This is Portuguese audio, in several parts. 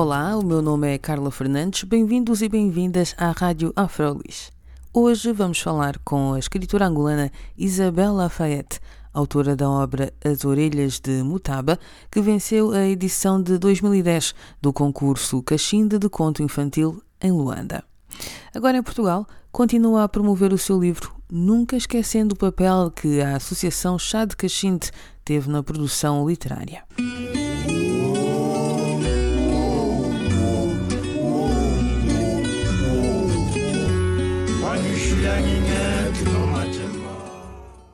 Olá, o meu nome é Carla Fernandes. Bem-vindos e bem-vindas à Rádio Afrolis. Hoje vamos falar com a escritora angolana Isabel Lafayette, autora da obra As Orelhas de Mutaba, que venceu a edição de 2010 do concurso Cachinde de Conto Infantil em Luanda. Agora em Portugal, continua a promover o seu livro, nunca esquecendo o papel que a Associação Chá de Cachinde teve na produção literária.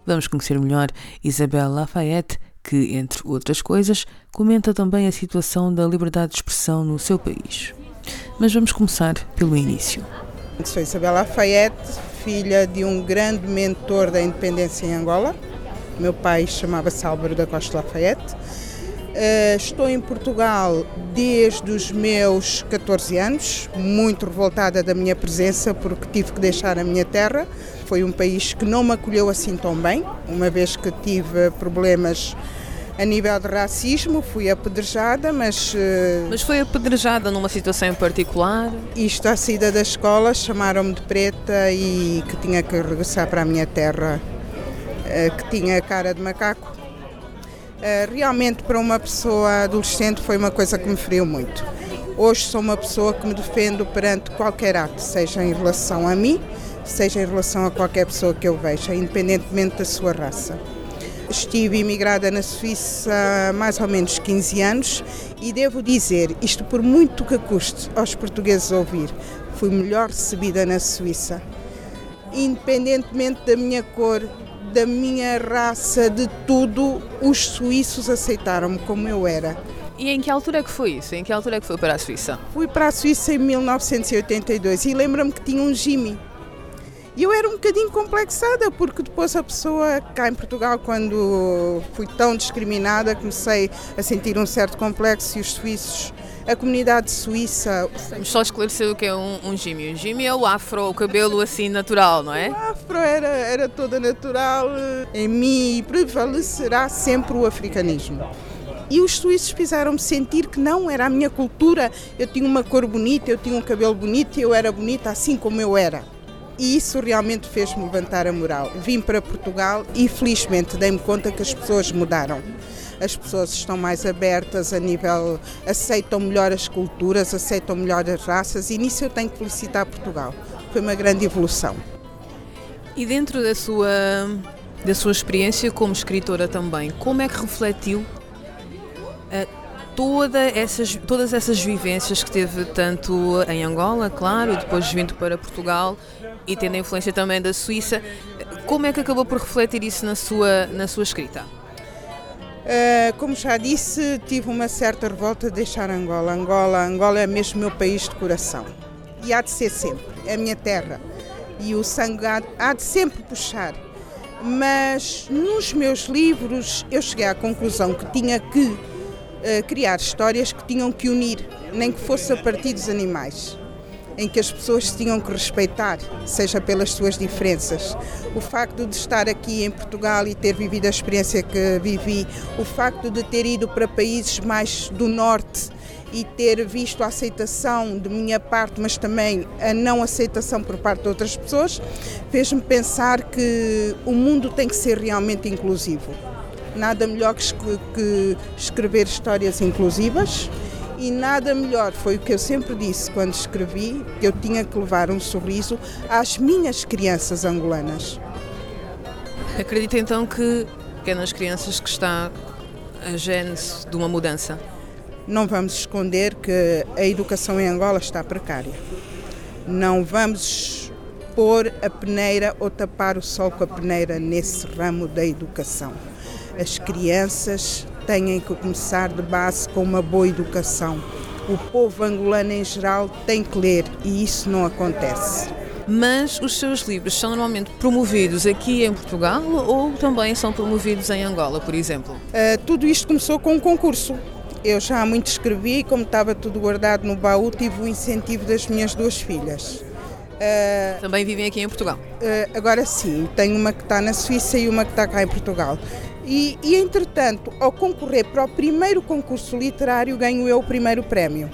Vamos conhecer melhor Isabel Lafayette, que, entre outras coisas, comenta também a situação da liberdade de expressão no seu país. Mas vamos começar pelo início. Sou Isabel Lafayette, filha de um grande mentor da independência em Angola. Meu pai chamava-se Álvaro da Costa Lafayette. Uh, estou em Portugal desde os meus 14 anos, muito revoltada da minha presença porque tive que deixar a minha terra. Foi um país que não me acolheu assim tão bem, uma vez que tive problemas a nível de racismo, fui apedrejada, mas. Uh, mas foi apedrejada numa situação em particular? Isto, à saída da escola, chamaram-me de preta e que tinha que regressar para a minha terra, uh, que tinha cara de macaco eh, realmente para uma pessoa adolescente foi uma coisa que me feriu muito. Hoje sou uma pessoa que me defendo perante qualquer ato, seja em relação a mim, seja em relação a qualquer pessoa que eu veja, independentemente da sua raça. Estive imigrada na Suíça há mais ou menos 15 anos e devo dizer, isto por muito que custe aos portugueses ouvir, fui melhor recebida na Suíça. Independentemente da minha cor, da minha raça, de tudo, os suíços aceitaram-me como eu era. E em que altura é que foi isso? Em que altura é que foi para a Suíça? Fui para a Suíça em 1982 e lembro-me que tinha um Jimmy. E eu era um bocadinho complexada, porque depois a pessoa cá em Portugal, quando fui tão discriminada, comecei a sentir um certo complexo e os suíços a comunidade suíça. Vamos só esclarecer o que é um, um gímio. Um gímio é o afro, o cabelo assim natural, não é? O afro era, era toda natural. Em mim prevalecerá sempre o africanismo. E os suíços fizeram-me sentir que não era a minha cultura. Eu tinha uma cor bonita, eu tinha um cabelo bonito e eu era bonita assim como eu era. E isso realmente fez-me levantar a moral. Vim para Portugal e felizmente dei-me conta que as pessoas mudaram as pessoas estão mais abertas a nível, aceitam melhor as culturas, aceitam melhor as raças e nisso eu tenho que felicitar Portugal. Foi uma grande evolução. E dentro da sua, da sua experiência como escritora também, como é que refletiu uh, toda essas, todas essas vivências que teve tanto em Angola, claro, e depois vindo para Portugal e tendo a influência também da Suíça, como é que acabou por refletir isso na sua, na sua escrita? Uh, como já disse, tive uma certa revolta de deixar Angola. Angola, Angola é mesmo meu país de coração. E há de ser sempre. É a minha terra. E o sangue há, de sempre puxar. Mas nos meus livros eu cheguei à conclusão que tinha que uh, criar histórias que tinham que unir, nem que fosse a partir dos animais em que as pessoas tinham que respeitar, seja pelas suas diferenças. O facto de estar aqui em Portugal e ter vivido a experiência que vivi, o facto de ter ido para países mais do norte e ter visto a aceitação de minha parte, mas também a não aceitação por parte de outras pessoas, fez-me pensar que o mundo tem que ser realmente inclusivo. Nada melhor que escrever histórias inclusivas e nada melhor, foi o que eu sempre disse quando escrevi, que eu tinha que levar um sorriso às minhas crianças angolanas. Acredita então que é nas crianças que está a gênese de uma mudança? Não vamos esconder que a educação em Angola está precária. Não vamos pôr a peneira ou tapar o sol com a peneira nesse ramo da educação. As crianças têm que começar de base com uma boa educação, o povo angolano em geral tem que ler e isso não acontece. Mas os seus livros são normalmente promovidos aqui em Portugal ou também são promovidos em Angola, por exemplo? Uh, tudo isto começou com um concurso. Eu já há muito escrevi, como estava tudo guardado no baú, tive o incentivo das minhas duas filhas. Uh, Também vivem aqui em Portugal? Uh, agora sim, tenho uma que está na Suíça e uma que está cá em Portugal. E, e, entretanto, ao concorrer para o primeiro concurso literário, ganho eu o primeiro prémio.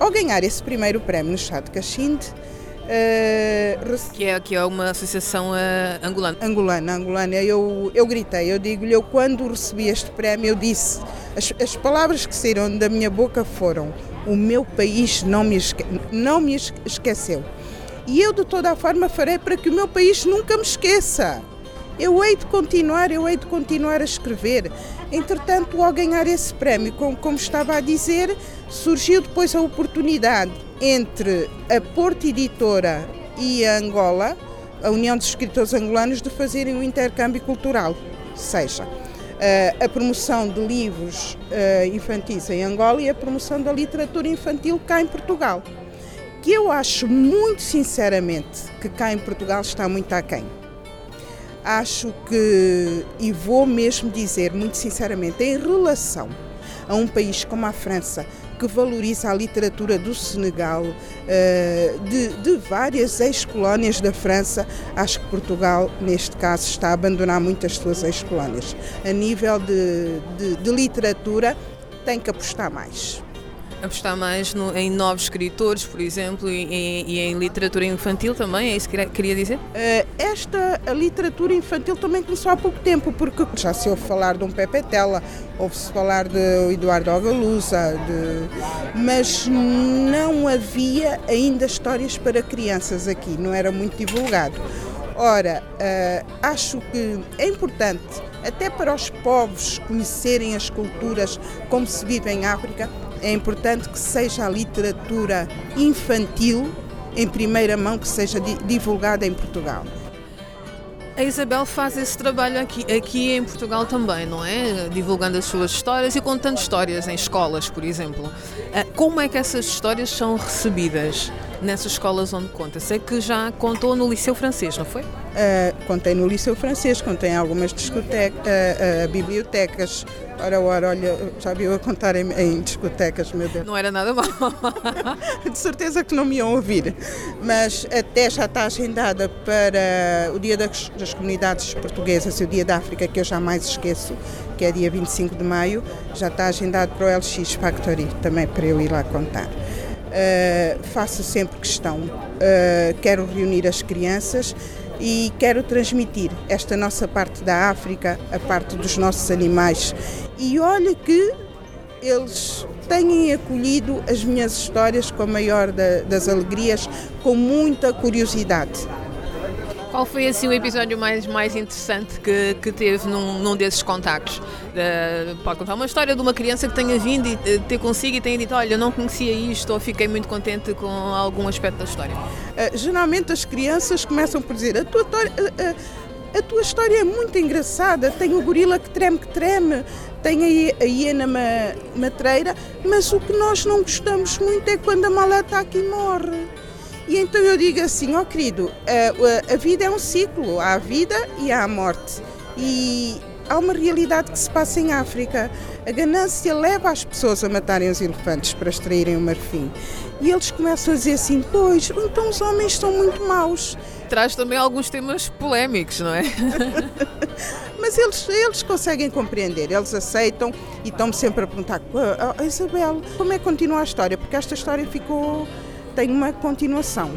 Ao ganhar esse primeiro prémio no Chá de Cachinde, uh, que, é, que é uma associação uh, angolana. Angolana, angolana. Eu, eu gritei, eu digo-lhe, eu quando recebi este prémio, eu disse, as, as palavras que saíram da minha boca foram: o meu país não me, esque não me esqueceu. E eu, de toda a forma, farei para que o meu país nunca me esqueça. Eu hei de continuar, eu hei de continuar a escrever. Entretanto, ao ganhar esse prémio, como, como estava a dizer, surgiu depois a oportunidade entre a Porto Editora e a Angola, a União dos Escritores Angolanos, de fazerem um intercâmbio cultural. Seja, a promoção de livros infantis em Angola e a promoção da literatura infantil cá em Portugal que eu acho muito sinceramente que cá em Portugal está muito aquém. Acho que, e vou mesmo dizer muito sinceramente, em relação a um país como a França, que valoriza a literatura do Senegal, eh, de, de várias ex-colónias da França, acho que Portugal, neste caso, está a abandonar muitas suas ex-colónias. A nível de, de, de literatura, tem que apostar mais apostar mais no, em novos escritores, por exemplo, e, e, em literatura infantil também, é isso que queria dizer? Uh, esta literatura infantil também começou há pouco tempo, porque já se ouve falar de um Pepe Tela, ouve-se falar de Eduardo Ogalusa, de... mas não havia ainda histórias para crianças aqui, não era muito divulgado. Ora, uh, acho que é importante, até para os povos conhecerem as culturas como se vive em África, é importante que seja a literatura infantil em primeira mão que seja divulgada em Portugal. A Isabel faz esse trabalho aqui, aqui em Portugal também, não é? Divulgando as suas histórias e contando histórias em escolas, por exemplo. Ah, como é que essas histórias são recebidas nessas escolas onde conta? Sei que já contou no Liceu Francês, não foi? Uh, contei no Liceu Francês, contei em algumas discotecas, uh, uh, bibliotecas. Ora, ora, olha, já viu a contar em, em, discotecas, meu Deus. Não era nada mal. De certeza que não me iam ouvir. Mas até já está agendada para o Dia das, das Comunidades Portuguesas e o Dia da África, que eu jamais esqueço, que é dia 25 de maio, já está agendado para o LX Factory, também para eu ir lá contar. Uh, faço sempre questão, uh, quero reunir as crianças e quero transmitir esta nossa parte da África, a parte dos nossos animais. E olha que eles têm acolhido as minhas histórias com a maior da, das alegrias, com muita curiosidade. Qual foi assim o episódio mais, mais interessante que, que teve num, num desses contactos? Uh, pode contar uma história de uma criança que tenha vindo e uh, ter consigo e tenha dito: Olha, não conhecia isto ou fiquei muito contente com algum aspecto da história? Uh, geralmente as crianças começam por dizer: A tua história. a tua história é muito engraçada. Tem o gorila que treme, que treme, tem a, hiena matreira, mas o que nós não gostamos muito é quando a maleta aqui morre. E então eu digo assim, ó oh, querido, a, a, vida é um ciclo, há a vida e há a morte. E há uma realidade que se passa em África. A ganância leva as pessoas a matarem os elefantes para extraírem o marfim. E eles começam a dizer assim, pois, então os homens são muito maus. Traz também alguns temas polémicos, não é? Mas eles, eles conseguem compreender, eles aceitam e estão-me sempre a perguntar, oh, Isabel, como é que continua a história? Porque esta história ficou tem uma continuação.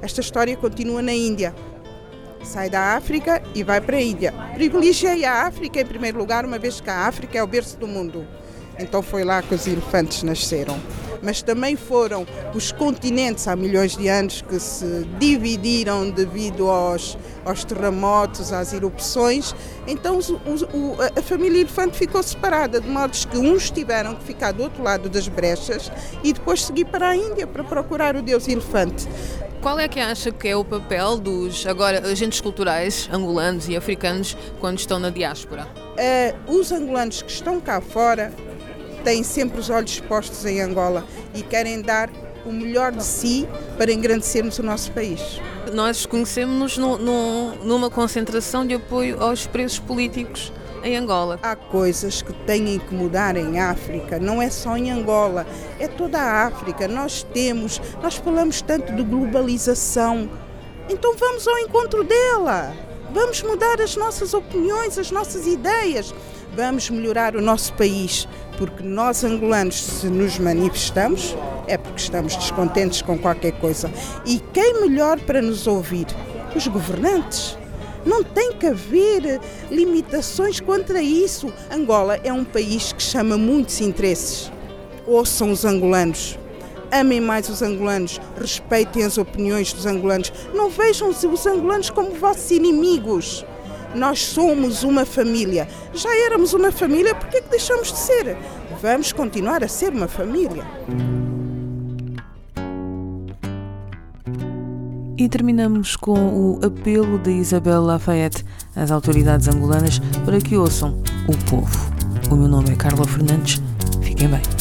Esta história continua na Índia. Sai da África e vai para a Índia. Privilegiei a África em primeiro lugar, uma vez que a África é o berço do mundo. Então foi lá que os elefantes nasceram mas também foram os continentes há milhões de anos que se dividiram devido aos, aos terremotos, às erupções. Então o, a família elefante ficou separada, de modo que uns tiveram que ficar do outro lado das brechas e depois seguir para a Índia para procurar o deus elefante. Qual é que acha que é o papel dos agora agentes culturais angolanos e africanos quando estão na diáspora? Uh, os angolanos que estão cá fora têm sempre os olhos postos em Angola e querem dar o melhor de si para engrandecermos o nosso país. Nós conhecemos-nos numa concentração de apoio aos presos políticos em Angola. Há coisas que têm que mudar em África, não é só em Angola, é toda a África. Nós temos, nós falamos tanto de globalização, então vamos ao encontro dela. Vamos mudar as nossas opiniões, as nossas ideias. Vamos melhorar o nosso país, porque nós angolanos, se nos manifestamos, é porque estamos descontentes com qualquer coisa. E quem melhor para nos ouvir? Os governantes. Não tem que haver limitações contra isso. Angola é um país que chama muitos interesses. Ouçam os angolanos. Amem mais os angolanos, respeitem as opiniões dos angolanos. Não vejam os angolanos como vossos inimigos. Nós somos uma família. Já éramos uma família, por que, é que deixamos de ser? Vamos continuar a ser uma família. E terminamos com o apelo de Isabel Lafayette às autoridades angolanas para que ouçam o povo. O meu nome é Carla Fernandes. Fiquem bem.